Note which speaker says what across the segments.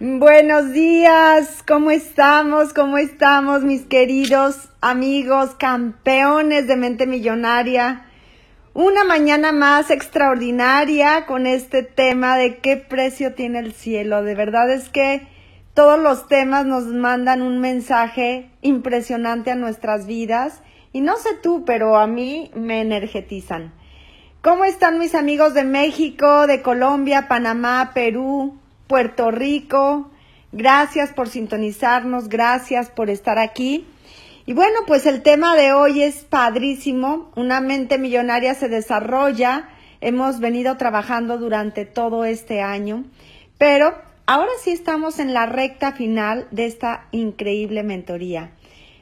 Speaker 1: Buenos días, ¿cómo estamos? ¿Cómo estamos mis queridos amigos, campeones de mente millonaria? Una mañana más extraordinaria con este tema de qué precio tiene el cielo. De verdad es que todos los temas nos mandan un mensaje impresionante a nuestras vidas y no sé tú, pero a mí me energetizan. ¿Cómo están mis amigos de México, de Colombia, Panamá, Perú, Puerto Rico. Gracias por sintonizarnos, gracias por estar aquí. Y bueno, pues el tema de hoy es padrísimo. Una mente millonaria se desarrolla. Hemos venido trabajando durante todo este año, pero ahora sí estamos en la recta final de esta increíble mentoría.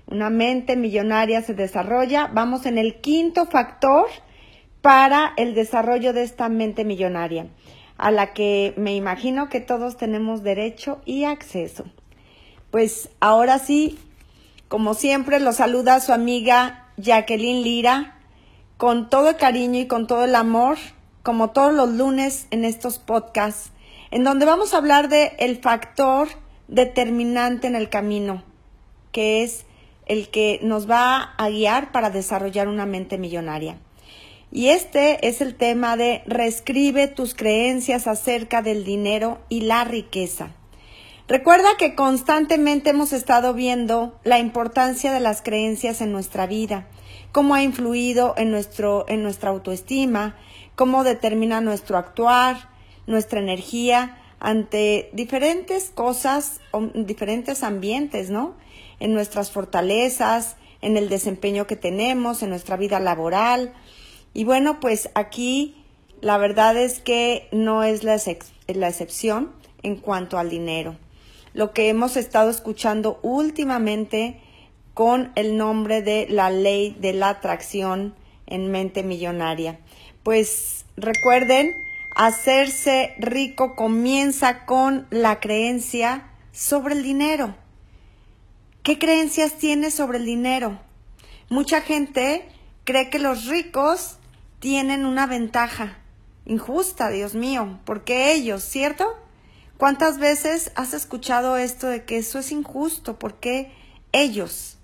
Speaker 1: Una mente millonaria se desarrolla. Vamos en el quinto factor para el desarrollo de esta mente millonaria a la que me imagino que todos tenemos derecho y acceso. Pues ahora sí, como siempre, lo saluda su amiga Jacqueline Lira con todo el cariño y con todo el amor, como todos los lunes en estos podcasts, en donde vamos a hablar de el factor determinante en el camino, que es el que nos va a guiar para desarrollar una mente millonaria. Y este es el tema de reescribe tus creencias acerca del dinero y la riqueza. Recuerda que constantemente hemos estado viendo la importancia de las creencias en nuestra vida, cómo ha influido en, nuestro, en nuestra autoestima, cómo determina nuestro actuar, nuestra energía ante diferentes cosas, diferentes ambientes, ¿no? En nuestras fortalezas, en el desempeño que tenemos, en nuestra vida laboral, y bueno, pues aquí la verdad es que no es la, la excepción en cuanto al dinero. Lo que hemos estado escuchando últimamente con el nombre de la ley de la atracción en mente millonaria. Pues recuerden, hacerse rico comienza con la creencia sobre el dinero. ¿Qué creencias tienes sobre el dinero? Mucha gente cree que los ricos tienen una ventaja injusta, Dios mío, porque ellos, ¿cierto? ¿Cuántas veces has escuchado esto de que eso es injusto? porque ellos?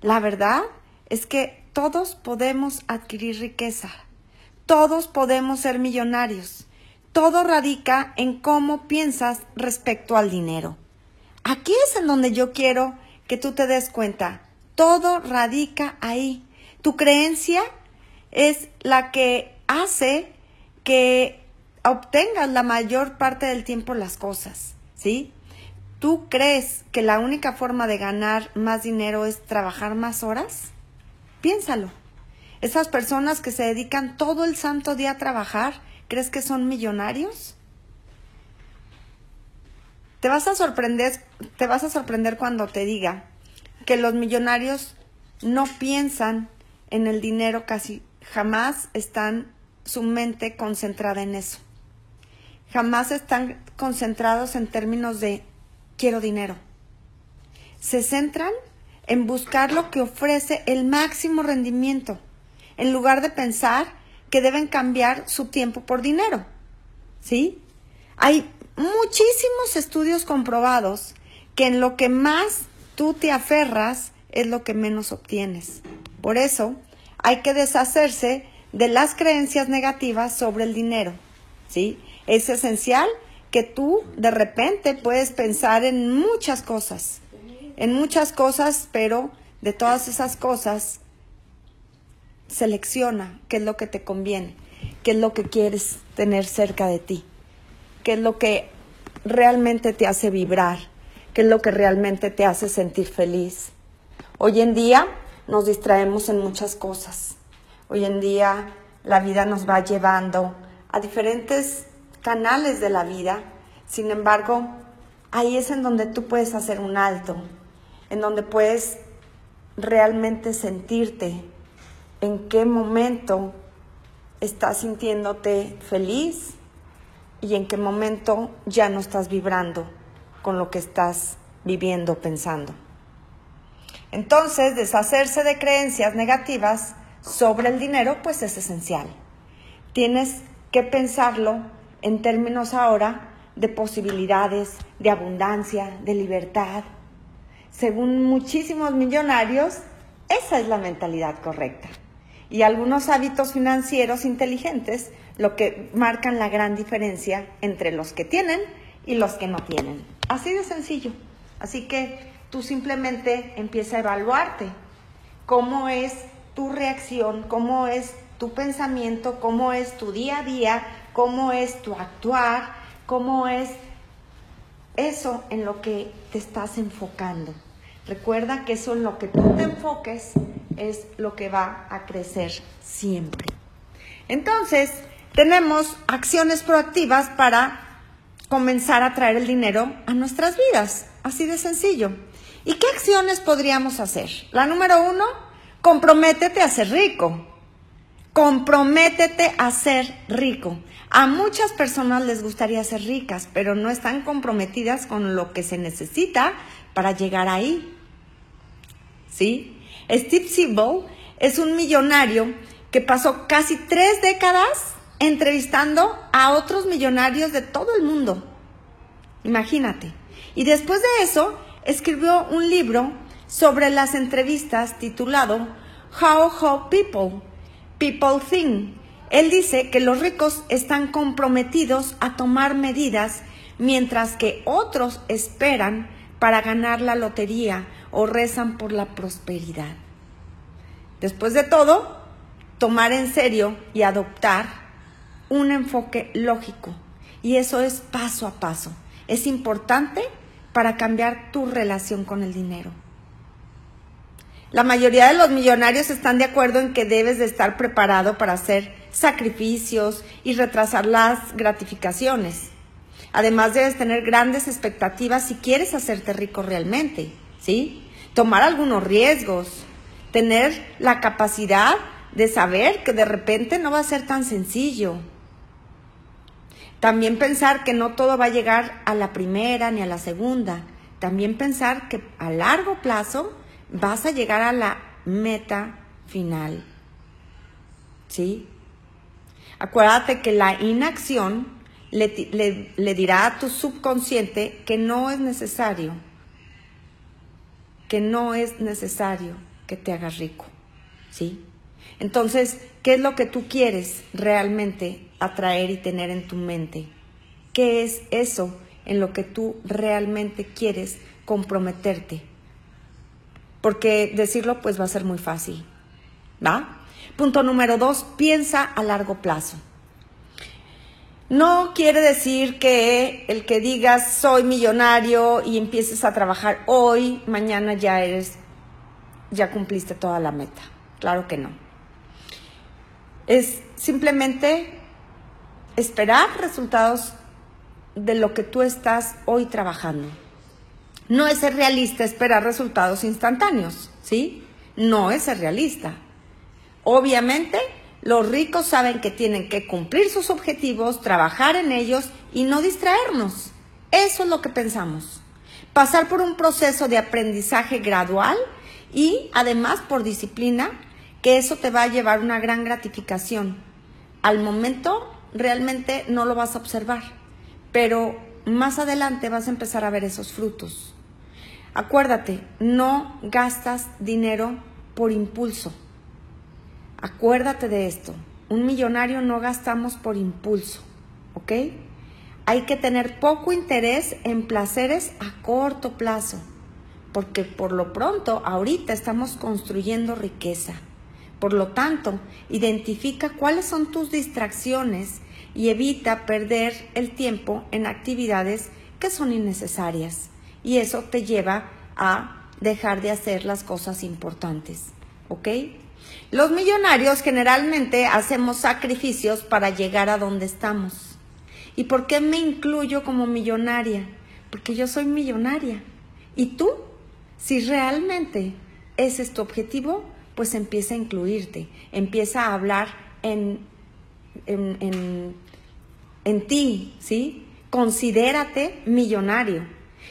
Speaker 1: La verdad es que todos podemos adquirir riqueza, todos podemos ser millonarios, todo radica en cómo piensas respecto al dinero. Aquí es en donde yo quiero que tú te des cuenta, todo radica ahí. Tu creencia es la que hace que obtengas la mayor parte del tiempo las cosas, ¿sí? ¿Tú crees que la única forma de ganar más dinero es trabajar más horas? Piénsalo. Esas personas que se dedican todo el santo día a trabajar, ¿crees que son millonarios? Te vas a sorprender, te vas a sorprender cuando te diga que los millonarios no piensan en el dinero casi jamás están su mente concentrada en eso. Jamás están concentrados en términos de quiero dinero. Se centran en buscar lo que ofrece el máximo rendimiento, en lugar de pensar que deben cambiar su tiempo por dinero. ¿Sí? Hay muchísimos estudios comprobados que en lo que más tú te aferras es lo que menos obtienes. Por eso, hay que deshacerse de las creencias negativas sobre el dinero, ¿sí? Es esencial que tú de repente puedes pensar en muchas cosas, en muchas cosas, pero de todas esas cosas selecciona qué es lo que te conviene, qué es lo que quieres tener cerca de ti, qué es lo que realmente te hace vibrar, qué es lo que realmente te hace sentir feliz. Hoy en día nos distraemos en muchas cosas. Hoy en día la vida nos va llevando a diferentes canales de la vida. Sin embargo, ahí es en donde tú puedes hacer un alto, en donde puedes realmente sentirte en qué momento estás sintiéndote feliz y en qué momento ya no estás vibrando con lo que estás viviendo, pensando. Entonces, deshacerse de creencias negativas sobre el dinero, pues es esencial. Tienes que pensarlo en términos ahora de posibilidades, de abundancia, de libertad. Según muchísimos millonarios, esa es la mentalidad correcta. Y algunos hábitos financieros inteligentes lo que marcan la gran diferencia entre los que tienen y los que no tienen. Así de sencillo. Así que tú simplemente empieza a evaluarte cómo es tu reacción, cómo es tu pensamiento, cómo es tu día a día, cómo es tu actuar, cómo es eso en lo que te estás enfocando. Recuerda que eso en lo que tú te enfoques es lo que va a crecer siempre. Entonces, tenemos acciones proactivas para comenzar a traer el dinero a nuestras vidas. Así de sencillo. ¿Y qué acciones podríamos hacer? La número uno, comprométete a ser rico. Comprométete a ser rico. A muchas personas les gustaría ser ricas, pero no están comprometidas con lo que se necesita para llegar ahí. ¿Sí? Steve Siebel es un millonario que pasó casi tres décadas entrevistando a otros millonarios de todo el mundo. Imagínate. Y después de eso, escribió un libro sobre las entrevistas titulado How How People People Think. Él dice que los ricos están comprometidos a tomar medidas mientras que otros esperan para ganar la lotería o rezan por la prosperidad. Después de todo, tomar en serio y adoptar un enfoque lógico. Y eso es paso a paso. Es importante para cambiar tu relación con el dinero. La mayoría de los millonarios están de acuerdo en que debes de estar preparado para hacer sacrificios y retrasar las gratificaciones. Además debes tener grandes expectativas si quieres hacerte rico realmente, ¿sí? Tomar algunos riesgos, tener la capacidad de saber que de repente no va a ser tan sencillo. También pensar que no todo va a llegar a la primera ni a la segunda. También pensar que a largo plazo vas a llegar a la meta final. ¿Sí? Acuérdate que la inacción le, le, dirá a tu subconsciente que no es necesario, que no es necesario que te hagas rico. ¿Sí? Entonces, ¿qué es lo que tú quieres realmente atraer y tener en tu mente? ¿Qué es eso en lo que tú realmente quieres comprometerte? porque decirlo pues va a ser muy fácil. ¿Va? Punto número dos, piensa a largo plazo. No quiere decir que el que digas soy millonario y empieces a trabajar hoy, mañana ya eres, ya cumpliste toda la meta. Claro que no. Es simplemente esperar resultados de lo que tú estás hoy trabajando. No es ser realista esperar resultados instantáneos, ¿sí? No es ser realista. Obviamente, los ricos saben que tienen que cumplir sus objetivos, trabajar en ellos y no distraernos. Eso es lo que pensamos. Pasar por un proceso de aprendizaje gradual y además por disciplina, que eso te va a llevar una gran gratificación. Al momento realmente no lo vas a observar, pero más adelante vas a empezar a ver esos frutos. Acuérdate, no gastas dinero por impulso. Acuérdate de esto. Un millonario no gastamos por impulso, ¿ok? Hay que tener poco interés en placeres a corto plazo, porque por lo pronto ahorita estamos construyendo riqueza. Por lo tanto, identifica cuáles son tus distracciones y evita perder el tiempo en actividades que son innecesarias y eso te lleva a dejar de hacer las cosas importantes. ¿Ok? Los millonarios generalmente hacemos sacrificios para llegar a donde estamos. ¿Y por qué me incluyo como millonaria? Porque yo soy millonaria. ¿Y tú? Si realmente ese es tu objetivo, pues empieza a incluirte, empieza a hablar en, en, en, en ti, ¿sí? Considérate millonario.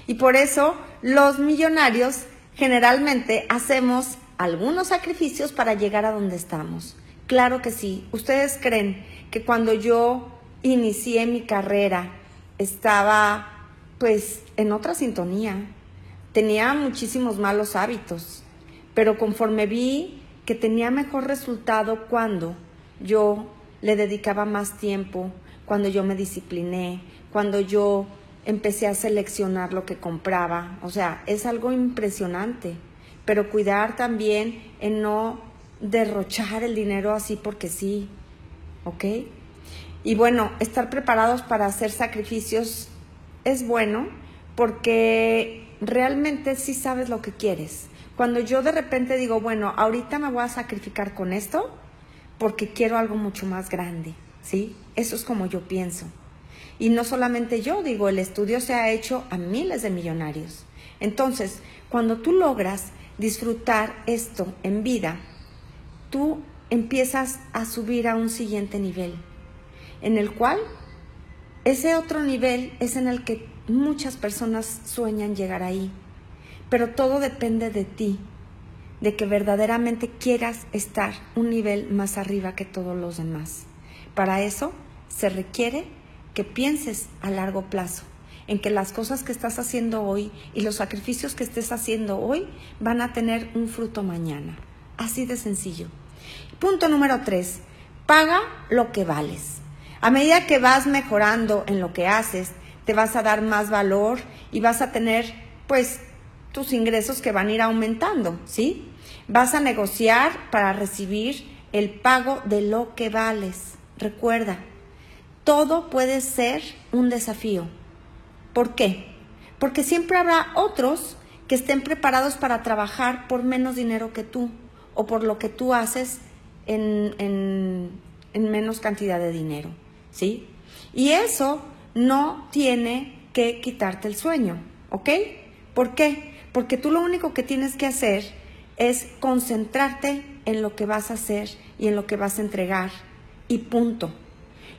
Speaker 1: Y por eso los millonarios generalmente hacemos algunos sacrificios para llegar a donde estamos. Claro que sí. ¿Ustedes creen que cuando yo inicié mi carrera estaba pues en otra sintonía. Tenía muchísimos malos hábitos, pero conforme vi que tenía mejor resultado cuando yo le dedicaba más tiempo, cuando yo me discipliné, cuando yo empecé a seleccionar lo que compraba. O sea, es algo impresionante, pero cuidar también en no derrochar el dinero así porque sí, ¿ok? Y bueno, estar preparados para hacer sacrificios es bueno porque realmente sí sabes lo que quieres. Cuando yo de repente digo, bueno, ahorita me voy a sacrificar con esto porque quiero algo mucho más grande, ¿sí? Eso es como yo pienso. Y no solamente yo, digo, el estudio se ha hecho a miles de millonarios. Entonces, cuando tú logras disfrutar esto en vida, tú empiezas a subir a un siguiente nivel, en el cual ese otro nivel es en el que muchas personas sueñan llegar ahí. Pero todo depende de ti, de que verdaderamente quieras estar un nivel más arriba que todos los demás. Para eso se requiere que pienses a largo plazo, en que las cosas que estás haciendo hoy y los sacrificios que estés haciendo hoy van a tener un fruto mañana. Así de sencillo. Punto número tres, paga lo que vales. A medida que vas mejorando en lo que haces, te vas a dar más valor y vas a tener, pues, tus ingresos que van a ir aumentando, ¿sí? Vas a negociar para recibir el pago de lo que vales. Recuerda, todo puede ser un desafío. ¿Por qué? Porque siempre habrá otros que estén preparados para trabajar por menos dinero que tú o por lo que tú haces en, en menos cantidad de dinero. ¿sí? Y eso no tiene que quitarte el sueño, ¿ok? ¿Por qué? Porque tú lo único que tienes que hacer es concentrarte en lo que vas a hacer y en lo que vas a entregar y punto.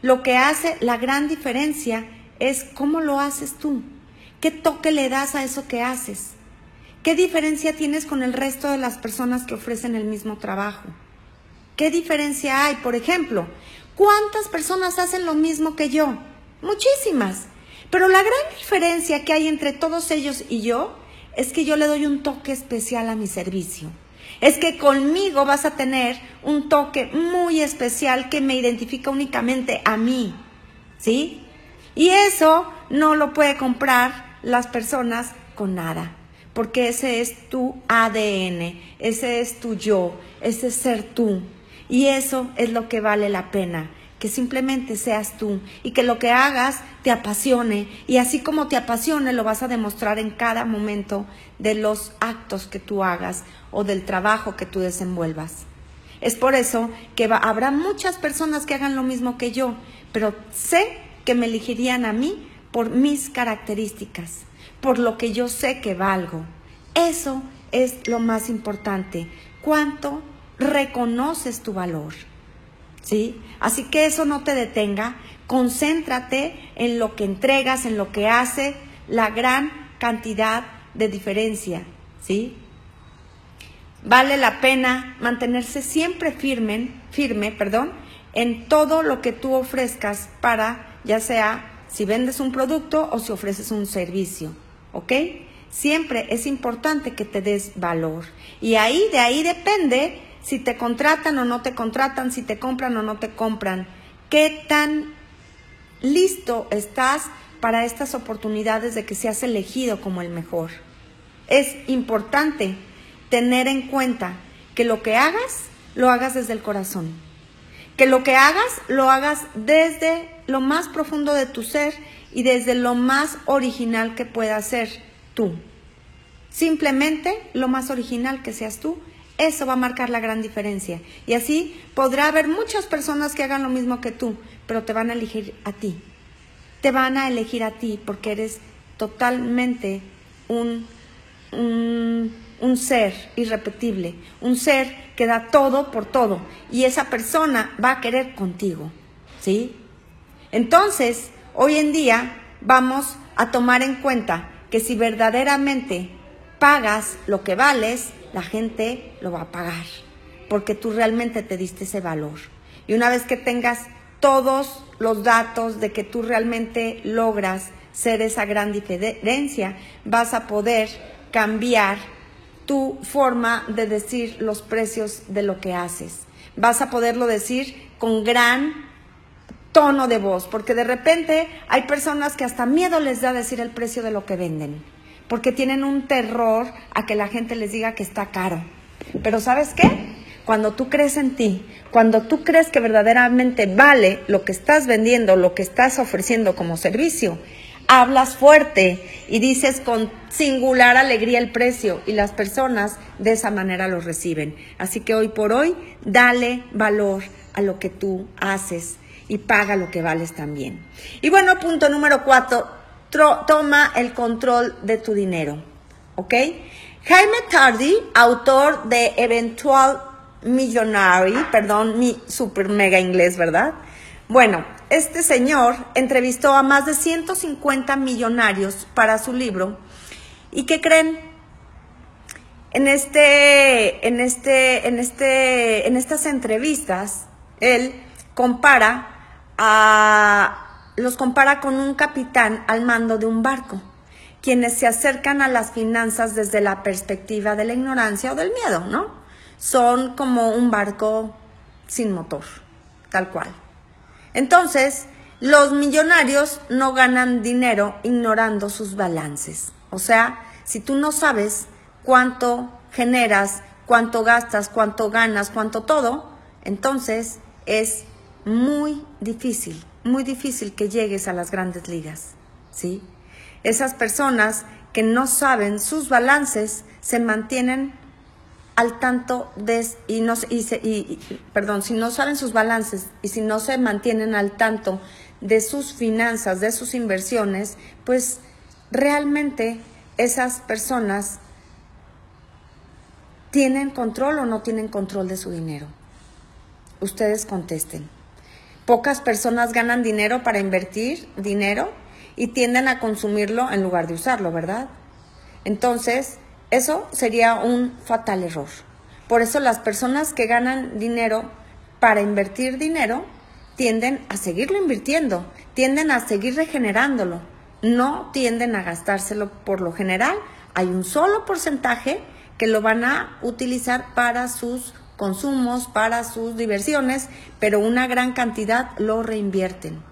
Speaker 1: Lo que hace la gran diferencia es cómo lo haces tú, qué toque le das a eso que haces, qué diferencia tienes con el resto de las personas que ofrecen el mismo trabajo. ¿Qué diferencia hay? Por ejemplo, ¿Cuántas personas hacen lo mismo que yo? Muchísimas. Pero la gran diferencia que hay entre todos ellos y yo es que yo le doy un toque especial a mi servicio. Es que conmigo vas a tener un toque muy especial que me identifica únicamente a mí. ¿Sí? Y eso no lo puede comprar las personas con nada. Porque ese es tu ADN, ese es tu yo, ese es ser tú. Y eso es lo que vale la pena, que simplemente seas tú y que lo que hagas te apasione y así como te apasione lo vas a demostrar en cada momento de los actos que tú hagas o del trabajo que tú desenvuelvas. Es por eso que habrá muchas personas que hagan lo mismo que yo, pero sé que me elegirían a mí por mis características, por lo que yo sé que valgo. Eso es lo más importante. ¿Cuánto reconoces tu valor. ¿Sí? Así que eso no te detenga, concéntrate en lo que entregas, en lo que hace la gran cantidad de diferencia, ¿sí? Vale la pena mantenerse siempre firme, firme, perdón, en todo lo que tú ofrezcas para, ya sea si vendes un producto o si ofreces un servicio, ¿ok? Siempre es importante que te des valor. Y ahí, de ahí depende si te contratan o no te contratan, si te compran o no te compran. ¿Qué tan listo estás para estas oportunidades de que seas elegido como el mejor? Es importante tener en cuenta que lo que hagas, lo hagas desde el corazón. Que lo que hagas, lo hagas desde lo más profundo de tu ser y desde lo más original que pueda ser tú. Simplemente lo más original que seas tú eso va a marcar la gran diferencia. Y así podrá haber muchas personas que hagan lo mismo que tú, pero te van a elegir a ti. Te van a elegir a ti porque eres totalmente un, un, ser irrepetible, un ser que da todo por todo. Y esa persona va a querer contigo. ¿Sí? Entonces, hoy en día vamos a tomar en cuenta que si verdaderamente pagas lo que vales, la gente lo va a pagar, porque tú realmente te diste ese valor. Y una vez que tengas todos los datos de que tú realmente logras ser esa gran diferencia, vas a poder cambiar tu forma de decir los precios de lo que haces. Vas a poderlo decir con gran tono de voz, porque de repente hay personas que hasta miedo les da decir el precio de lo que venden, porque tienen un terror a que la gente les diga que está caro. Pero ¿sabes qué? Cuando tú crees en ti, cuando tú crees que verdaderamente vale lo que estás vendiendo, lo que estás ofreciendo como servicio, hablas fuerte y dices con singular alegría el precio y las personas de esa manera lo reciben. Así que hoy por hoy, dale valor a lo que tú haces y paga lo que vales también. Y bueno, punto número cuatro, toma el control de tu dinero. ¿Ok? Jaime Tardy, autor de Eventual Millionary, perdón, mi super mega inglés, ¿verdad? Bueno, este señor entrevistó a más de 150 millonarios para su libro. ¿Y qué creen? En este, en este, en este, en estas entrevistas, él compara a, los compara con un capitán al mando de un barco, quienes se acercan a las finanzas desde la perspectiva de la ignorancia o del miedo, ¿no? Son como un barco sin motor, tal cual. Entonces, los millonarios no ganan dinero ignorando sus balances. O sea, si tú no sabes cuánto generas, cuánto gastas, cuánto ganas, cuánto todo, entonces es muy difícil, muy difícil que llegues a las grandes ligas, ¿sí? Esas personas que no saben sus balances se mantienen al tanto de y no y, perdón, si no saben sus balances y si no se mantienen al tanto de sus finanzas, de sus inversiones, pues realmente esas personas tienen control o no tienen control de su dinero. Ustedes contesten. Pocas personas ganan dinero para invertir dinero y tienden a consumirlo en lugar de usarlo, ¿verdad? Entonces, eso sería un fatal error. Por eso las personas que ganan dinero para invertir dinero tienden a seguirlo invirtiendo, tienden a seguir regenerándolo, no tienden a gastárselo por lo general. Hay un solo porcentaje que lo van a utilizar para sus consumos, para sus diversiones, pero una gran cantidad lo reinvierten,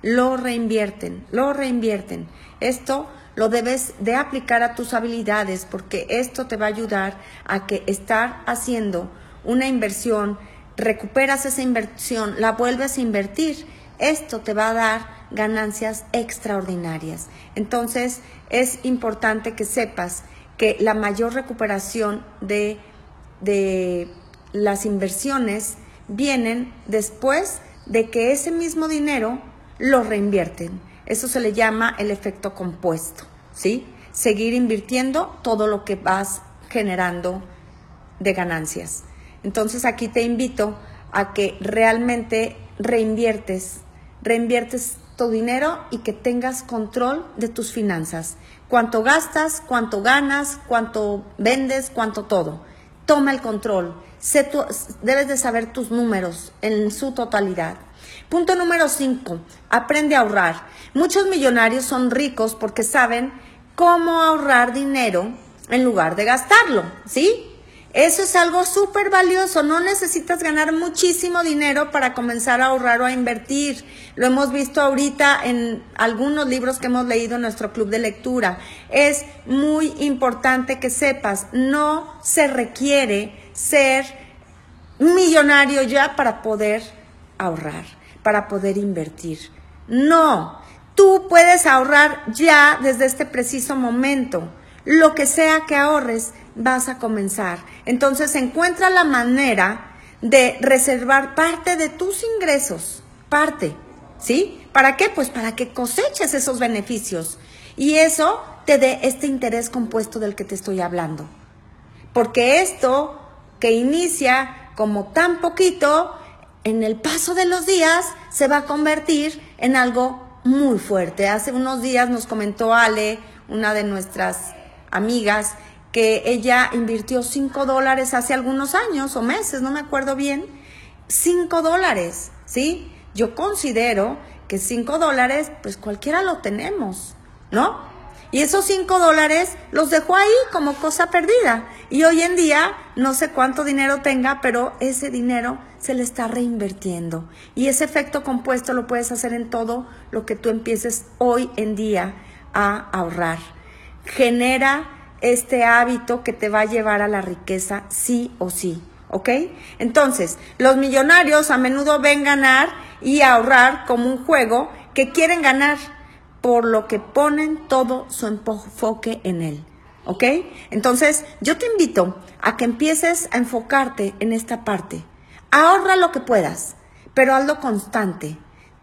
Speaker 1: lo reinvierten, lo reinvierten. Esto lo debes de aplicar a tus habilidades porque esto te va a ayudar a que estar haciendo una inversión, recuperas esa inversión, la vuelves a invertir, esto te va a dar ganancias extraordinarias. Entonces es importante que sepas que la mayor recuperación de, de las inversiones vienen después de que ese mismo dinero lo reinvierten. Eso se le llama el efecto compuesto, ¿sí? Seguir invirtiendo todo lo que vas generando de ganancias. Entonces aquí te invito a que realmente reinviertes, reinviertes tu dinero y que tengas control de tus finanzas. Cuánto gastas, cuánto ganas, cuánto vendes, cuánto todo. Toma el control. Debes de saber tus números en su totalidad. Punto número 5, aprende a ahorrar. Muchos millonarios son ricos porque saben cómo ahorrar dinero en lugar de gastarlo, ¿sí? Eso es algo súper valioso. No necesitas ganar muchísimo dinero para comenzar a ahorrar o a invertir. Lo hemos visto ahorita en algunos libros que hemos leído en nuestro club de lectura. Es muy importante que sepas, no se requiere ser millonario ya para poder ahorrar para poder invertir. No, tú puedes ahorrar ya desde este preciso momento. Lo que sea que ahorres, vas a comenzar. Entonces encuentra la manera de reservar parte de tus ingresos, parte, ¿sí? ¿Para qué? Pues para que coseches esos beneficios y eso te dé este interés compuesto del que te estoy hablando. Porque esto que inicia como tan poquito, en el paso de los días se va a convertir en algo muy fuerte. Hace unos días nos comentó Ale, una de nuestras amigas, que ella invirtió 5 dólares hace algunos años o meses, no me acuerdo bien. 5 dólares, ¿sí? yo considero que 5 dólares, pues cualquiera lo tenemos, ¿no? Y esos 5 dólares los dejó ahí como cosa perdida. Y hoy en día no sé cuánto dinero tenga, pero ese dinero se le está reinvirtiendo. Y ese efecto compuesto lo puedes hacer en todo lo que tú empieces hoy en día a ahorrar. Genera este hábito que te va a llevar a la riqueza sí o sí. ¿Ok? Entonces, los millonarios a menudo ven ganar y ahorrar como un juego que quieren ganar por lo que ponen todo su enfoque en él. ¿Ok? Entonces, yo te invito a que empieces a enfocarte en esta parte. Ahorra lo que puedas, pero hazlo constante.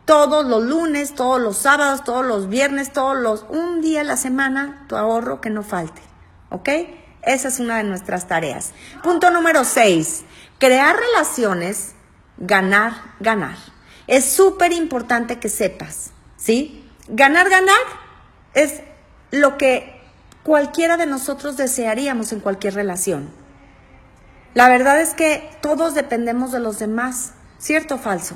Speaker 1: Todos los lunes, todos los sábados, todos los viernes, todos los... Un día a la semana, tu ahorro que no falte. ¿Ok? Esa es una de nuestras tareas. Punto número 6. Crear relaciones, ganar, ganar. Es súper importante que sepas, ¿sí? Ganar, ganar es lo que cualquiera de nosotros desearíamos en cualquier relación. La verdad es que todos dependemos de los demás, ¿cierto o falso?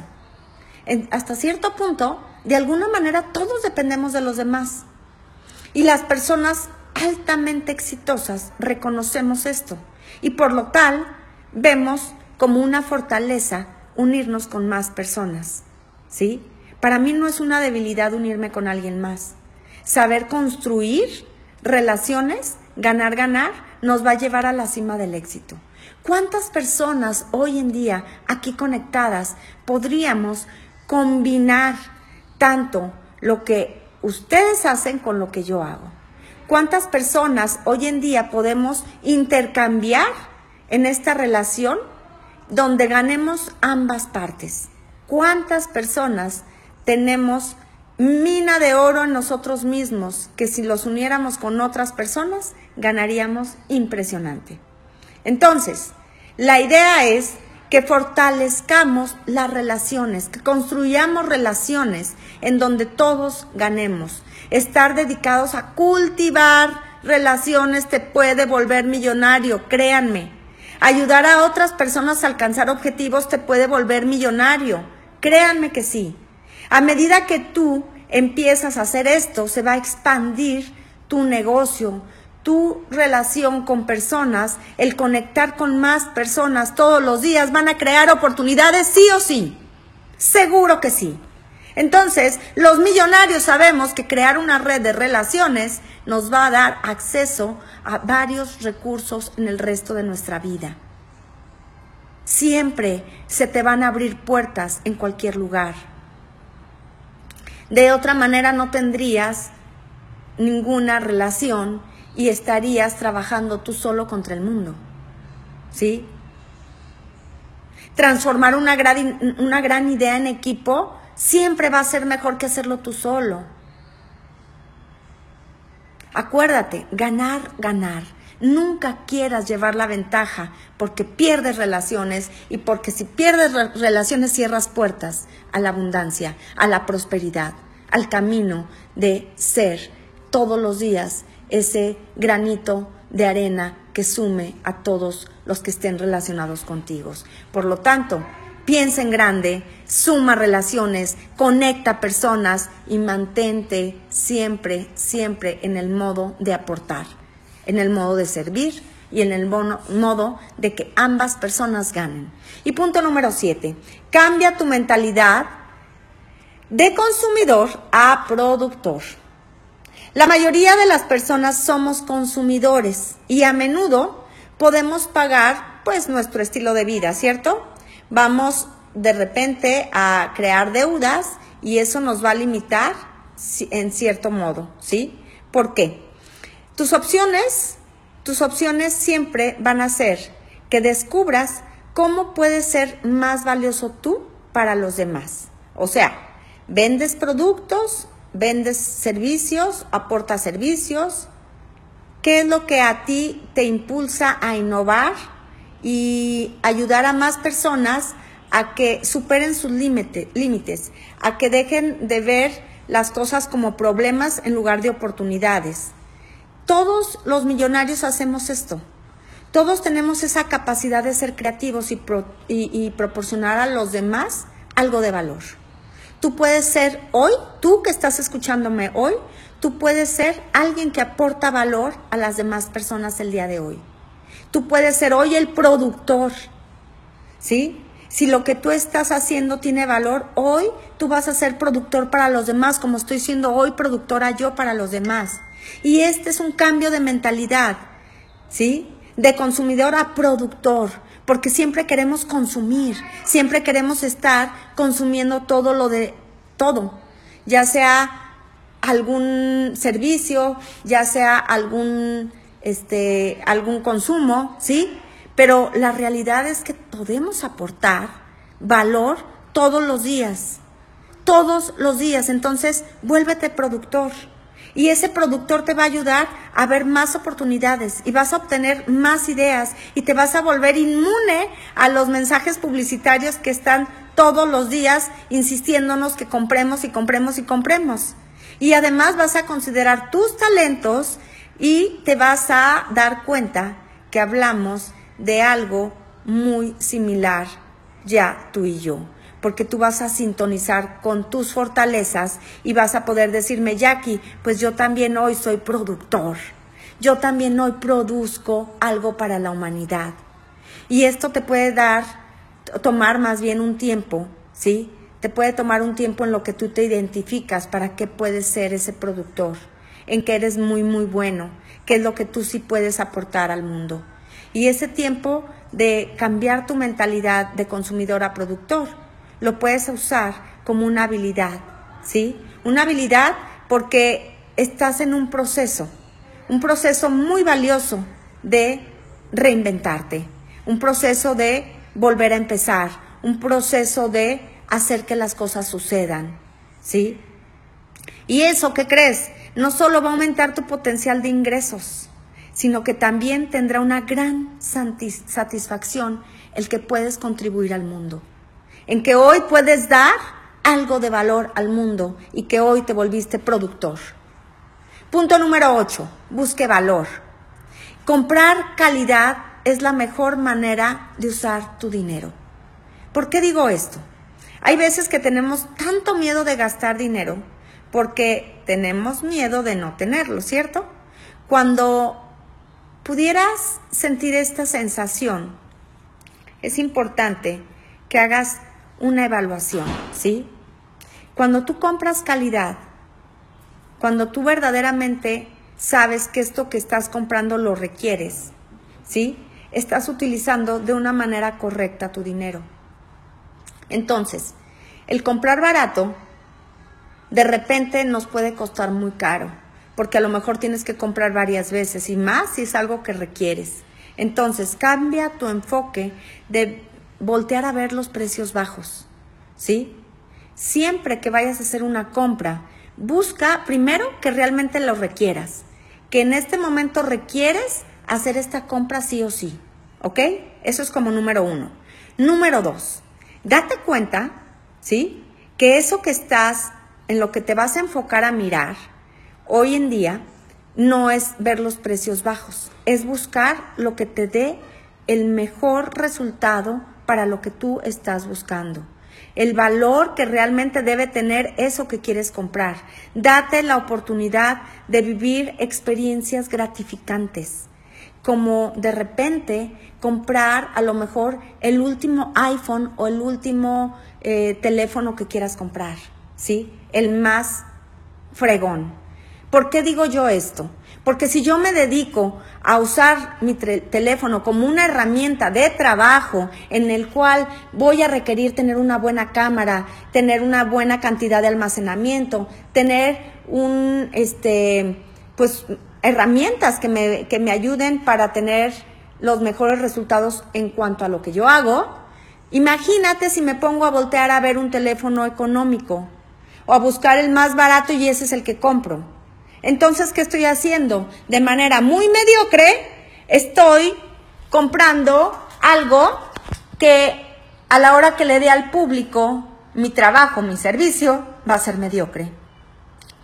Speaker 1: hasta cierto punto, de alguna manera todos dependemos de los demás. Y las personas altamente exitosas reconocemos esto. Y por lo tal, vemos como una fortaleza unirnos con más personas. ¿Sí? Para mí no es una debilidad unirme con alguien más. Saber construir relaciones, ganar, ganar, nos va a llevar a la cima del éxito. ¿Cuántas personas hoy en día aquí conectadas podríamos combinar tanto lo que ustedes hacen con lo que yo hago? ¿Cuántas personas hoy en día podemos intercambiar en esta relación donde ganemos ambas partes? ¿Cuántas personas tenemos mina de oro en nosotros mismos, que si los uniéramos con otras personas, ganaríamos impresionante. Entonces, la idea es que fortalezcamos las relaciones, que construyamos relaciones en donde todos ganemos. Estar dedicados a cultivar relaciones te puede volver millonario, créanme. Ayudar a otras personas a alcanzar objetivos te puede volver millonario, créanme que sí. A medida que tú empiezas a hacer esto, se va a expandir tu negocio, tu relación con personas, el conectar con más personas todos los días, van a crear oportunidades sí o sí. Seguro que sí. Entonces, los millonarios sabemos que crear una red de relaciones nos va a dar acceso a varios recursos en el resto de nuestra vida. Siempre se te van a abrir puertas en cualquier lugar. De otra manera no tendrías ninguna relación y estarías trabajando tú solo contra el mundo. ¿Sí? Transformar una gran, una gran idea en equipo siempre va a ser mejor que hacerlo tú solo. Acuérdate, ganar, ganar. Nunca quieras llevar la ventaja porque pierdes relaciones y porque si pierdes relaciones cierras puertas a la abundancia, a la prosperidad, al camino de ser todos los días ese granito de arena que sume a todos los que estén relacionados contigo. Por lo tanto, piensa en grande, suma relaciones, conecta personas y mantente siempre, siempre en el modo de aportar en el modo de servir y en el modo de que ambas personas ganen. Y punto número siete, cambia tu mentalidad de consumidor a productor. La mayoría de las personas somos consumidores y a menudo podemos pagar pues nuestro estilo de vida, ¿cierto? Vamos de repente a crear deudas y eso nos va a limitar en cierto modo, ¿sí? ¿Por qué? Tus opciones, tus opciones siempre van a ser que descubras cómo puedes ser más valioso tú para los demás. O sea, vendes productos, vendes servicios, aportas servicios. ¿Qué es lo que a ti te impulsa a innovar y ayudar a más personas a que superen sus límites, a que dejen de ver las cosas como problemas en lugar de oportunidades? Todos los millonarios hacemos esto. Todos tenemos esa capacidad de ser creativos y, proporcionar a los demás algo de valor. tú puedes ser hoy, tú que estás escuchándome hoy, tú puedes ser alguien que aporta valor a las demás personas el día de hoy. Tú puedes ser hoy el productor, ¿sí? Si lo que tú estás haciendo tiene valor, hoy tú vas a ser productor para los demás, como estoy siendo hoy productora yo para los demás. Y este es un cambio de mentalidad, ¿sí? De consumidor a productor, porque siempre queremos consumir, siempre queremos estar consumiendo todo lo de todo, ya sea algún servicio, ya sea algún este algún consumo, ¿sí? Pero la realidad es que podemos aportar valor todos los días. Todos los días. Entonces, vuélvete productor. Y ese productor te va a ayudar a ver más oportunidades y vas a obtener más ideas y te vas a volver inmune a los mensajes publicitarios que están todos los días insistiéndonos que compremos y compremos y compremos. Y además vas a considerar tus talentos y te vas a dar cuenta que hablamos de algo muy similar ya tú y yo, porque tú vas a sintonizar con tus fortalezas y vas a poder decirme, Jackie, pues yo también hoy soy productor, yo también hoy produzco algo para la humanidad. Y esto te puede dar, tomar más bien un tiempo, ¿sí? Te puede tomar un tiempo en lo que tú te identificas para qué puedes ser ese productor, en que eres muy, muy bueno, qué es lo que tú sí puedes aportar al mundo. Y ese tiempo de cambiar tu mentalidad de consumidor a productor, lo puedes usar como una habilidad, ¿sí? Una habilidad porque estás en un proceso, un proceso muy valioso de reinventarte, un proceso de volver a empezar, un proceso de hacer que las cosas sucedan, ¿sí? Y eso, ¿qué crees? No solo va a aumentar tu potencial de ingresos, sino que también tendrá una gran satisfacción el que puedes contribuir al mundo, en que hoy puedes dar algo de valor al mundo y que hoy te volviste productor. Punto número 8, busque valor. Comprar calidad es la mejor manera de usar tu dinero. ¿Por qué digo esto? Hay veces que tenemos tanto miedo de gastar dinero porque tenemos miedo de no tenerlo, ¿cierto? Cuando pudieras sentir esta sensación, es importante que hagas una evaluación, ¿sí? Cuando tú compras calidad, cuando tú verdaderamente sabes que esto que estás comprando lo requieres, ¿sí? Estás utilizando de una manera correcta tu dinero. Entonces, el comprar barato de repente nos puede costar muy caro porque a lo mejor tienes que comprar varias veces y más si es algo que requieres. Entonces, cambia tu enfoque de voltear a ver los precios bajos, ¿sí? Siempre que vayas a hacer una compra, busca primero que realmente lo requieras, que en este momento requieres hacer esta compra sí o sí, ¿ok? Eso es como número uno. Número dos, date cuenta, ¿sí? Que eso que estás, en lo que te vas a enfocar a mirar, hoy en día no es ver los precios bajos, es buscar lo que te dé el mejor resultado para lo que tú estás buscando. El valor que realmente debe tener eso que quieres comprar. Date la oportunidad de vivir experiencias gratificantes, como de repente comprar a lo mejor el último iPhone o el último eh, teléfono que quieras comprar, ¿sí? El más fregón. ¿Por qué digo yo esto? Porque si yo me dedico a usar mi teléfono como una herramienta de trabajo en el cual voy a requerir tener una buena cámara, tener una buena cantidad de almacenamiento, tener un, este, pues, herramientas que me, que me ayuden para tener los mejores resultados en cuanto a lo que yo hago, imagínate si me pongo a voltear a ver un teléfono económico o a buscar el más barato y ese es el que compro. Entonces, ¿qué estoy haciendo? De manera muy mediocre, estoy comprando algo que a la hora que le dé al público mi trabajo, mi servicio, va a ser mediocre.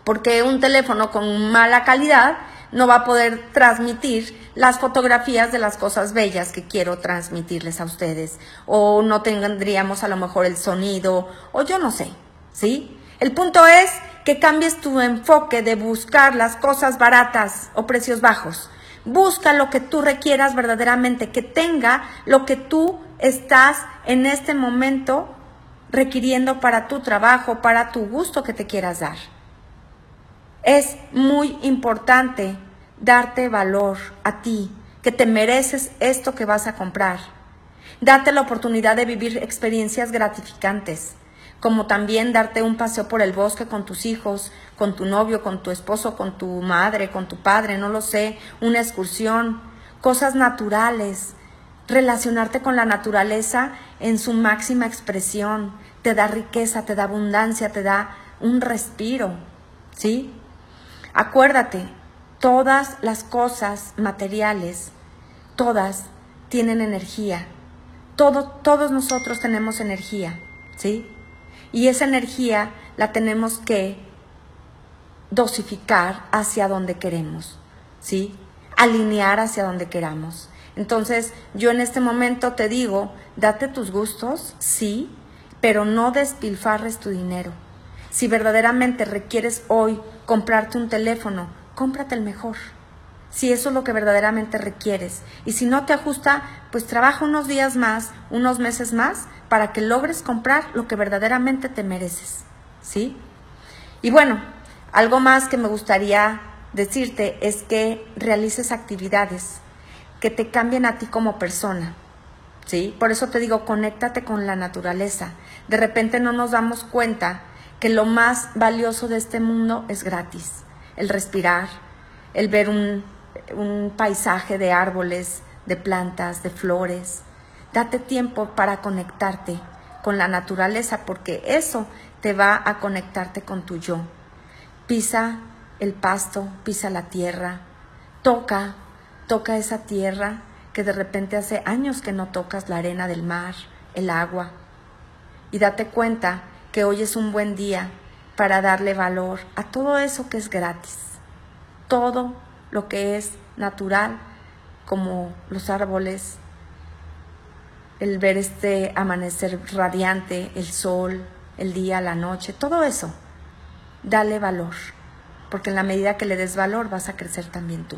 Speaker 1: Porque un teléfono con mala calidad no va a poder transmitir las fotografías de las cosas bellas que quiero transmitirles a ustedes. O no tendríamos a lo mejor el sonido, o yo no sé, ¿sí? El punto es que cambies tu enfoque de buscar las cosas baratas o precios bajos. Busca lo que tú requieras verdaderamente, que tenga lo que tú estás en este momento requiriendo para tu trabajo, para tu gusto que te quieras dar. Es muy importante darte valor a ti, que te mereces esto que vas a comprar. Date la oportunidad de vivir experiencias gratificantes, como también darte un paseo por el bosque con tus hijos, con tu novio, con tu esposo, con tu madre, con tu padre, no lo sé, una excursión, cosas naturales. Relacionarte con la naturaleza en su máxima expresión te da riqueza, te da abundancia, te da un respiro, ¿sí? Acuérdate, todas las cosas materiales, todas tienen energía. Todo, todos nosotros tenemos energía, ¿sí? Y esa energía la tenemos que dosificar hacia donde queremos, ¿sí? Alinear hacia donde queramos. Entonces, yo en este momento te digo, date tus gustos, sí, pero no despilfarres tu dinero. Si verdaderamente requieres hoy comprarte un teléfono, cómprate el mejor. Si eso es lo que verdaderamente requieres. Y si no te ajusta, pues trabaja unos días más, unos meses más, para que logres comprar lo que verdaderamente te mereces. ¿Sí? Y bueno, algo más que me gustaría decirte es que realices actividades que te cambien a ti como persona. ¿Sí? Por eso te digo, conéctate con la naturaleza. De repente no nos damos cuenta que lo más valioso de este mundo es gratis. El respirar, el ver un, un paisaje de árboles, de plantas, de flores. Date tiempo para conectarte con la naturaleza porque eso te va a conectarte con tu yo. Pisa el pasto, pisa la tierra, toca, toca esa tierra que de repente hace años que no tocas la arena del mar, el agua. Y date cuenta que hoy es un buen día para darle valor a todo eso que es gratis. Todo lo que es natural, como los árboles, el ver este amanecer radiante, el sol, el día, la noche, todo eso, dale valor, porque en la medida que le des valor vas a crecer también tú.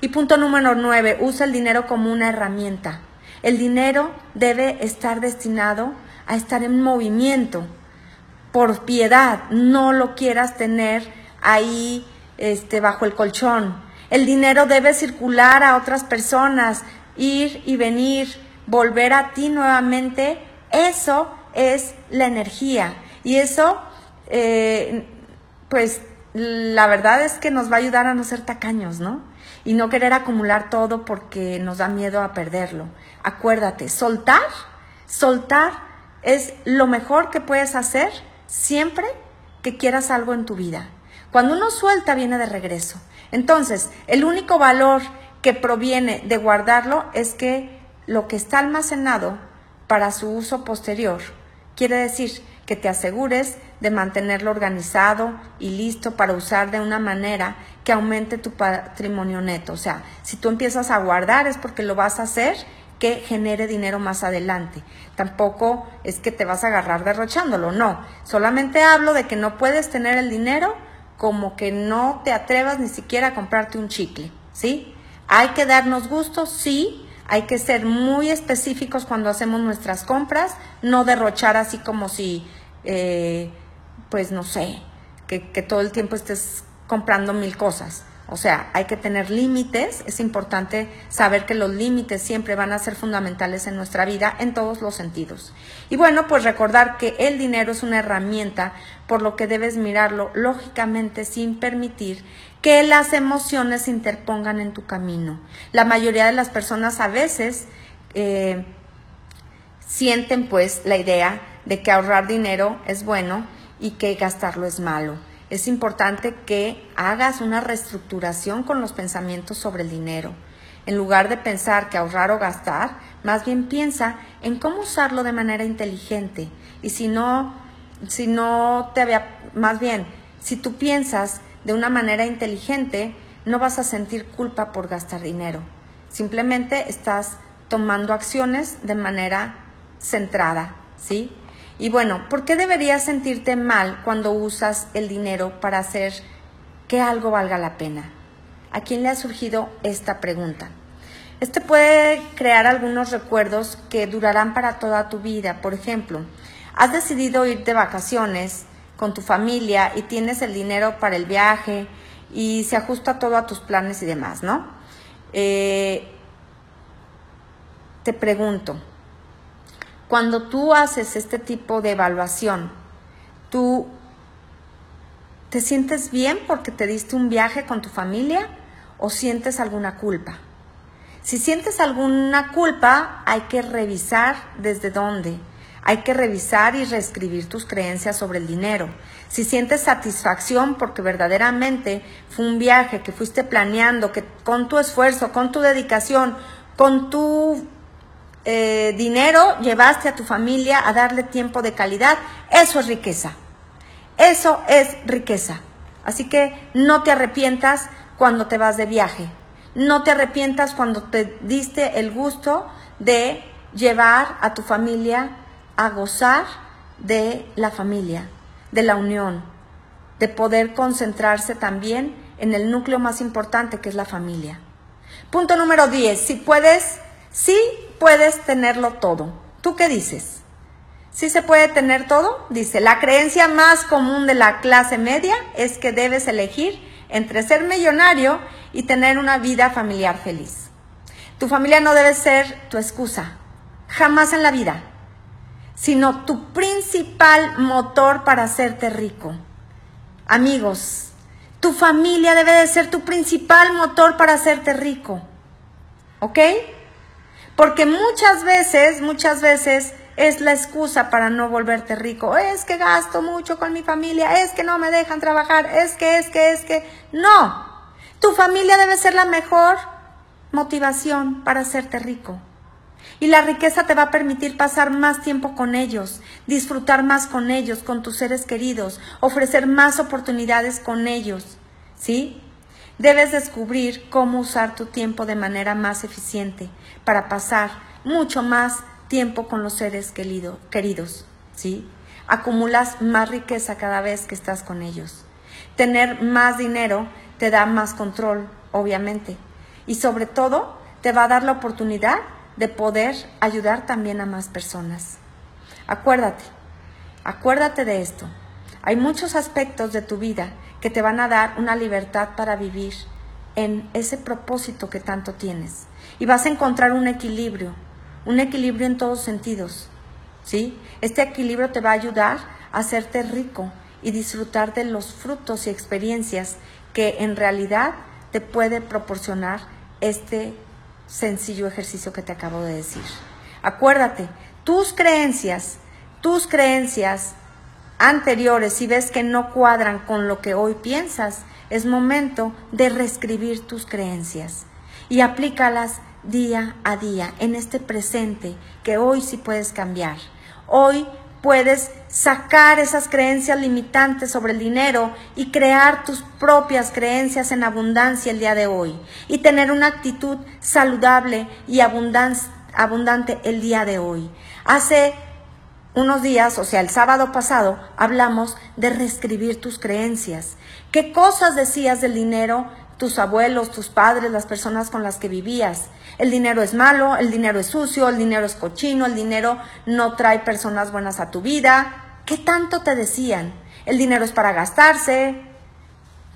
Speaker 1: Y punto número nueve, usa el dinero como una herramienta. El dinero debe estar destinado a estar en movimiento. Por piedad, no lo quieras tener ahí este, bajo el colchón. El dinero debe circular a otras personas, ir y venir, volver a ti nuevamente. Eso es la energía. Y eso, eh, pues la verdad es que nos va a ayudar a no ser tacaños, ¿no? Y no querer acumular todo porque nos da miedo a perderlo. Acuérdate, soltar, soltar es lo mejor que puedes hacer siempre que quieras algo en tu vida. Cuando uno suelta, viene de regreso. Entonces, el único valor que proviene de guardarlo es que lo que está almacenado para su uso posterior quiere decir que te asegures de mantenerlo organizado y listo para usar de una manera que aumente tu patrimonio neto. O sea, si tú empiezas a guardar es porque lo vas a hacer que genere dinero más adelante. Tampoco es que te vas a agarrar derrochándolo, no. Solamente hablo de que no puedes tener el dinero como que no te atrevas ni siquiera a comprarte un chicle, ¿sí? Hay que darnos gustos, sí, hay que ser muy específicos cuando hacemos nuestras compras, no derrochar así como si, eh, pues no sé, que, que todo el tiempo estés comprando mil cosas. O sea, hay que tener límites, es importante saber que los límites siempre van a ser fundamentales en nuestra vida en todos los sentidos. Y bueno, pues recordar que el dinero es una herramienta, por lo que debes mirarlo lógicamente sin permitir que las emociones se interpongan en tu camino. La mayoría de las personas a veces eh, sienten pues la idea de que ahorrar dinero es bueno y que gastarlo es malo es importante que hagas una reestructuración con los pensamientos sobre el dinero. En lugar de pensar que ahorrar o gastar, más bien piensa en cómo usarlo de manera inteligente. Y si no, si no te había, más bien, si tú piensas de una manera inteligente, no vas a sentir culpa por gastar dinero. Simplemente estás tomando acciones de manera centrada, ¿sí? Y bueno, ¿por qué deberías sentirte mal cuando usas el dinero para hacer que algo valga la pena? ¿A quién le ha surgido esta pregunta? Este puede crear algunos recuerdos que durarán para toda tu vida. Por ejemplo, has decidido ir de vacaciones con tu familia y tienes el dinero para el viaje y se ajusta todo a tus planes y demás, ¿no? Eh, te pregunto, cuando tú haces este tipo de evaluación, ¿tú te sientes bien porque te diste un viaje con tu familia o sientes alguna culpa? Si sientes alguna culpa, hay que revisar desde dónde. Hay que revisar y reescribir tus creencias sobre el dinero. Si sientes satisfacción porque verdaderamente fue un viaje que fuiste planeando, que con tu esfuerzo, con tu dedicación, con tu eh, dinero llevaste a tu familia a darle tiempo de calidad, eso es riqueza. Eso es riqueza. Así que no te arrepientas cuando te vas de viaje. No te arrepientas cuando te diste el gusto de llevar a tu familia a gozar de la familia, de la unión, de poder concentrarse también en el núcleo más importante que es la familia. Punto número 10. Si puedes, sí puedes tenerlo todo. ¿Tú qué dices? ¿Sí se puede tener todo? Dice, la creencia más común de la clase media es que debes elegir entre ser millonario y tener una vida familiar feliz. Tu familia no debe ser tu excusa, jamás en la vida, sino tu principal motor para hacerte rico. Amigos, tu familia debe de ser tu principal motor para hacerte rico. ¿Ok? Porque muchas veces, muchas veces es la excusa para no volverte rico. Es que gasto mucho con mi familia, es que no me dejan trabajar, es que, es que, es que. No, tu familia debe ser la mejor motivación para hacerte rico. Y la riqueza te va a permitir pasar más tiempo con ellos, disfrutar más con ellos, con tus seres queridos, ofrecer más oportunidades con ellos. ¿Sí? Debes descubrir cómo usar tu tiempo de manera más eficiente para pasar mucho más tiempo con los seres queridos. ¿Sí? Acumulas más riqueza cada vez que estás con ellos. Tener más dinero te da más control, obviamente. Y sobre todo, te va a dar la oportunidad de poder ayudar también a más personas. Acuérdate, acuérdate de esto. Hay muchos aspectos de tu vida que te van a dar una libertad para vivir en ese propósito que tanto tienes. Y vas a encontrar un equilibrio, un equilibrio en todos sentidos. ¿Sí? Este equilibrio te va a ayudar a hacerte rico y disfrutar de los frutos y experiencias que en realidad te puede proporcionar este sencillo ejercicio que te acabo de decir. Acuérdate, tus creencias, tus creencias anteriores, si ves que no cuadran con lo que hoy piensas, es momento de reescribir tus creencias y aplícalas día a día en este presente que hoy sí puedes cambiar. Hoy puedes sacar esas creencias limitantes sobre el dinero y crear tus propias creencias en abundancia el día de hoy y tener una actitud saludable y abundante el día de hoy. Hace unos días, o sea, el sábado pasado, hablamos de reescribir tus creencias. ¿Qué cosas decías del dinero tus abuelos, tus padres, las personas con las que vivías? El dinero es malo, el dinero es sucio, el dinero es cochino, el dinero no trae personas buenas a tu vida. ¿Qué tanto te decían? El dinero es para gastarse.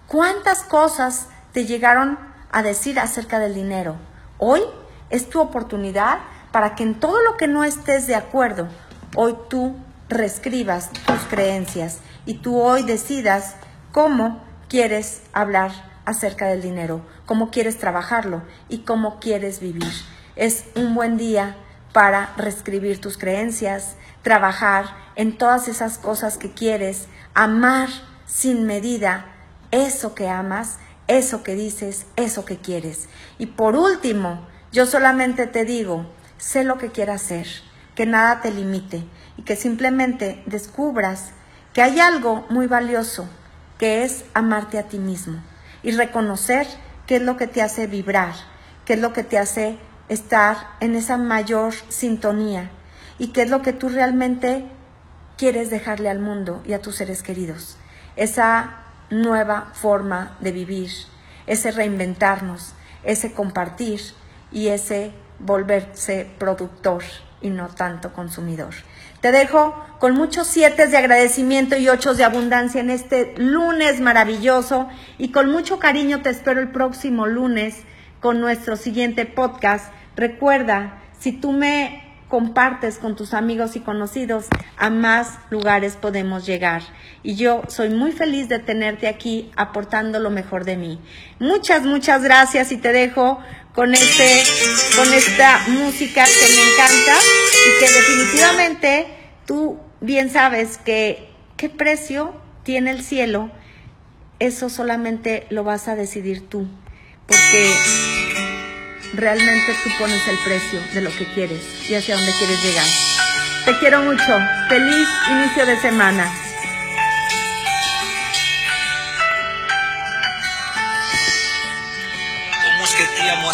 Speaker 1: ¿Cuántas cosas te llegaron a decir acerca del dinero? Hoy es tu oportunidad para que en todo lo que no estés de acuerdo, hoy tú reescribas tus creencias y tú hoy decidas cómo quieres hablar acerca del dinero, cómo quieres trabajarlo y cómo quieres vivir. Es un buen día para reescribir tus creencias, trabajar en todas esas cosas que quieres, amar sin medida eso que amas, eso que dices, eso que quieres. Y por último, yo solamente te digo, sé lo que quieras hacer, que nada te limite y que simplemente descubras que hay algo muy valioso, que es amarte a ti mismo y reconocer qué es lo que te hace vibrar, qué es lo que te hace estar en esa mayor sintonía y qué es lo que tú realmente quieres dejarle al mundo y a tus seres queridos? Esa nueva forma de vivir, ese reinventarnos, ese compartir y ese volverse productor y no tanto consumidor. Te dejo con muchos siete de agradecimiento y ocho de abundancia en este lunes maravilloso y con mucho cariño te espero el próximo lunes con nuestro siguiente podcast. Recuerda, si tú me compartes con tus amigos y conocidos, a más lugares podemos llegar. Y yo soy muy feliz de tenerte aquí aportando lo mejor de mí. Muchas, muchas gracias y te dejo con este, con esta música que me encanta y que definitivamente tú bien sabes que qué precio tiene el cielo. Eso solamente lo vas a decidir tú, porque realmente tú pones el precio de lo que quieres y hacia dónde quieres llegar. Te quiero mucho. Feliz inicio de semana.
Speaker 2: ¿Cómo